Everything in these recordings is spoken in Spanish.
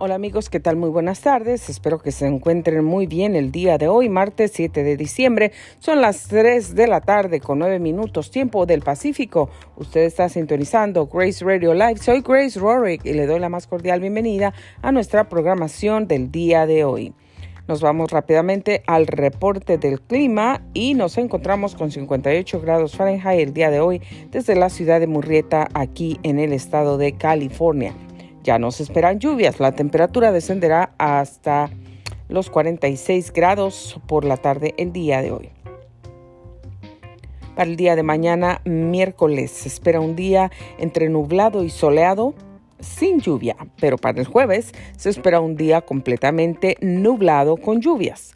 Hola amigos, ¿qué tal? Muy buenas tardes. Espero que se encuentren muy bien el día de hoy, martes 7 de diciembre. Son las 3 de la tarde con 9 minutos tiempo del Pacífico. Usted está sintonizando Grace Radio Live. Soy Grace Rorick y le doy la más cordial bienvenida a nuestra programación del día de hoy. Nos vamos rápidamente al reporte del clima y nos encontramos con 58 grados Fahrenheit el día de hoy desde la ciudad de Murrieta aquí en el estado de California. Ya nos esperan lluvias. La temperatura descenderá hasta los 46 grados por la tarde el día de hoy. Para el día de mañana, miércoles, se espera un día entre nublado y soleado sin lluvia, pero para el jueves se espera un día completamente nublado con lluvias.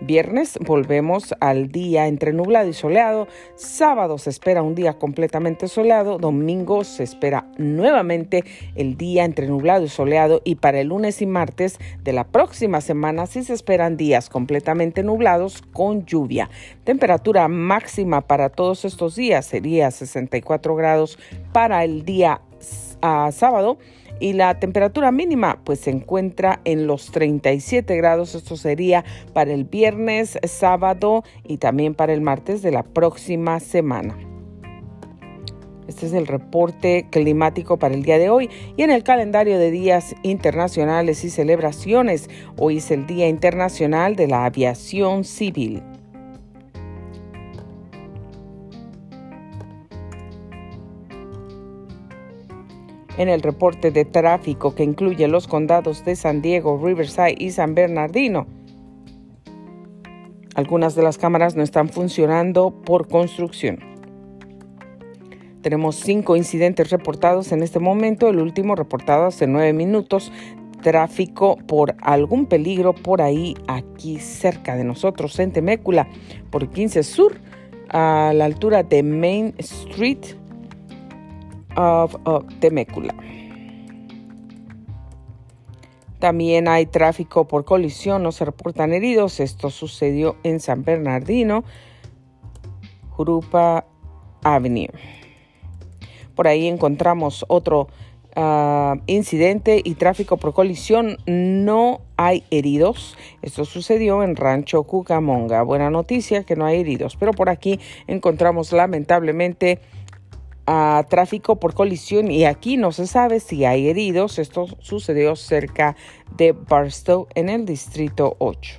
Viernes volvemos al día entre nublado y soleado. Sábado se espera un día completamente soleado. Domingo se espera nuevamente el día entre nublado y soleado. Y para el lunes y martes de la próxima semana sí se esperan días completamente nublados con lluvia. Temperatura máxima para todos estos días sería 64 grados para el día ah, sábado y la temperatura mínima pues se encuentra en los 37 grados. Esto sería para el viernes, sábado y también para el martes de la próxima semana. Este es el reporte climático para el día de hoy y en el calendario de días internacionales y celebraciones. Hoy es el Día Internacional de la Aviación Civil. En el reporte de tráfico que incluye los condados de San Diego, Riverside y San Bernardino. Algunas de las cámaras no están funcionando por construcción. Tenemos cinco incidentes reportados en este momento, el último reportado hace nueve minutos. Tráfico por algún peligro por ahí, aquí cerca de nosotros, en Temécula, por 15 Sur, a la altura de Main Street of, Temécula. También hay tráfico por colisión, no se reportan heridos. Esto sucedió en San Bernardino, Jurupa Avenue. Por ahí encontramos otro ah, incidente y tráfico por colisión. No hay heridos. Esto sucedió en Rancho Cucamonga. Buena noticia que no hay heridos. Pero por aquí encontramos lamentablemente a tráfico por colisión y aquí no se sabe si hay heridos. Esto sucedió cerca de Barstow en el distrito 8.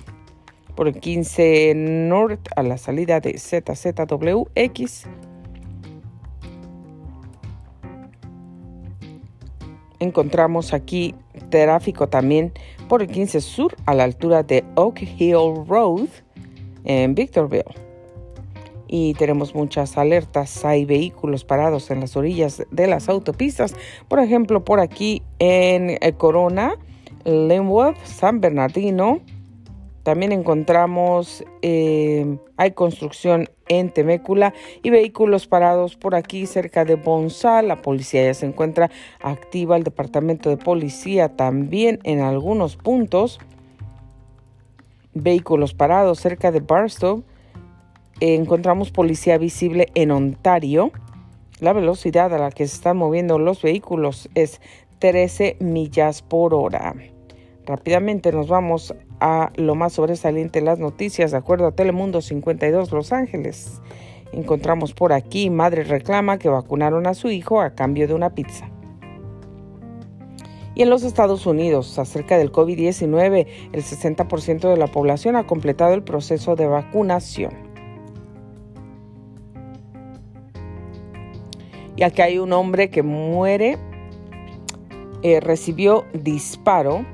Por el 15 North a la salida de ZZWX. Encontramos aquí tráfico también por el 15 Sur a la altura de Oak Hill Road en Victorville y tenemos muchas alertas. Hay vehículos parados en las orillas de las autopistas. Por ejemplo, por aquí en eh, Corona, Linwood, San Bernardino. También encontramos, eh, hay construcción en Temécula y vehículos parados por aquí cerca de Bonsal. La policía ya se encuentra activa, el departamento de policía también en algunos puntos. Vehículos parados cerca de Barstow encontramos policía visible en Ontario. La velocidad a la que se están moviendo los vehículos es 13 millas por hora. Rápidamente nos vamos a lo más sobresaliente de las noticias de acuerdo a Telemundo 52 Los Ángeles. Encontramos por aquí, madre reclama que vacunaron a su hijo a cambio de una pizza. Y en los Estados Unidos, acerca del COVID-19, el 60% de la población ha completado el proceso de vacunación. Ya que hay un hombre que muere, eh, recibió disparo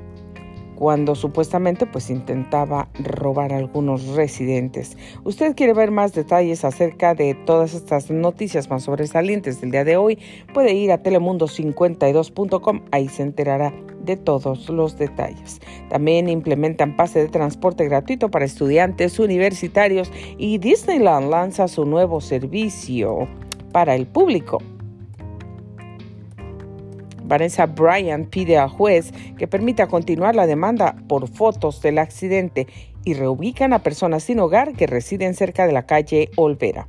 cuando supuestamente pues intentaba robar a algunos residentes. Usted quiere ver más detalles acerca de todas estas noticias más sobresalientes del día de hoy, puede ir a telemundo52.com, ahí se enterará de todos los detalles. También implementan pase de transporte gratuito para estudiantes universitarios y Disneyland lanza su nuevo servicio para el público. Vanessa Bryant pide al juez que permita continuar la demanda por fotos del accidente y reubican a personas sin hogar que residen cerca de la calle Olvera.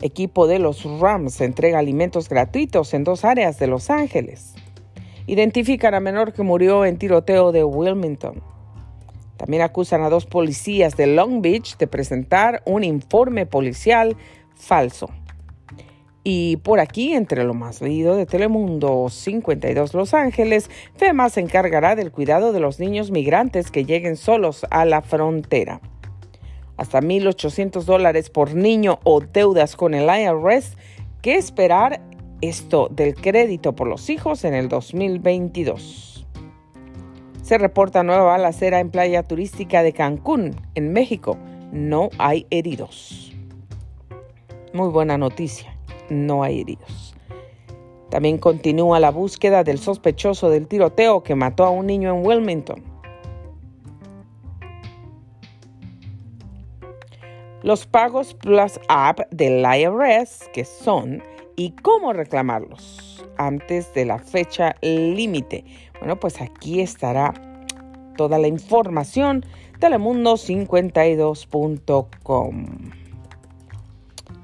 Equipo de los Rams entrega alimentos gratuitos en dos áreas de Los Ángeles. Identifican a menor que murió en tiroteo de Wilmington. También acusan a dos policías de Long Beach de presentar un informe policial falso. Y por aquí, entre lo más leído de Telemundo 52 Los Ángeles, FEMA se encargará del cuidado de los niños migrantes que lleguen solos a la frontera. Hasta 1.800 dólares por niño o deudas con el IRS. ¿Qué esperar esto del crédito por los hijos en el 2022? Se reporta nueva balacera en playa turística de Cancún, en México. No hay heridos. Muy buena noticia no hay heridos. También continúa la búsqueda del sospechoso del tiroteo que mató a un niño en Wilmington. Los pagos Plus App del IRS, que son, y cómo reclamarlos antes de la fecha límite. Bueno, pues aquí estará toda la información. Telemundo52.com.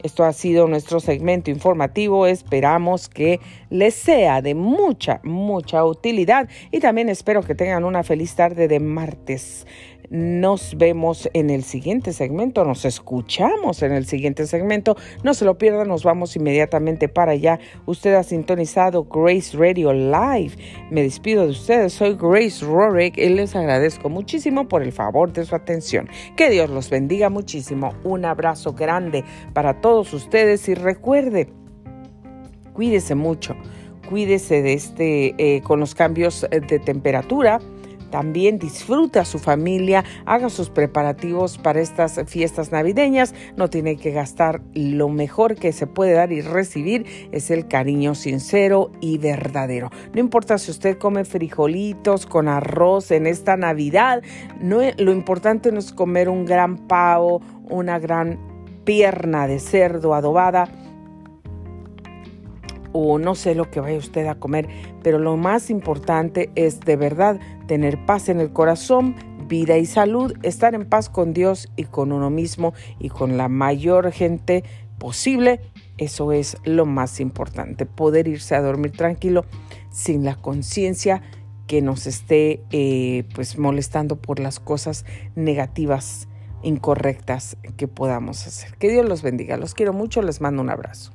Esto ha sido nuestro segmento informativo. Esperamos que les sea de mucha, mucha utilidad y también espero que tengan una feliz tarde de martes. Nos vemos en el siguiente segmento, nos escuchamos en el siguiente segmento. No se lo pierdan, nos vamos inmediatamente para allá. Usted ha sintonizado Grace Radio Live. Me despido de ustedes, soy Grace Rorick y les agradezco muchísimo por el favor de su atención. Que Dios los bendiga muchísimo. Un abrazo grande para todos ustedes y recuerde, cuídese mucho cuídese de este eh, con los cambios de temperatura también disfruta a su familia, haga sus preparativos para estas fiestas navideñas. No tiene que gastar lo mejor que se puede dar y recibir es el cariño sincero y verdadero. No importa si usted come frijolitos con arroz en esta Navidad, no, lo importante no es comer un gran pavo, una gran pierna de cerdo adobada o no sé lo que vaya usted a comer, pero lo más importante es de verdad tener paz en el corazón, vida y salud, estar en paz con Dios y con uno mismo y con la mayor gente posible. Eso es lo más importante, poder irse a dormir tranquilo sin la conciencia que nos esté eh, pues molestando por las cosas negativas, incorrectas que podamos hacer. Que Dios los bendiga. Los quiero mucho, les mando un abrazo.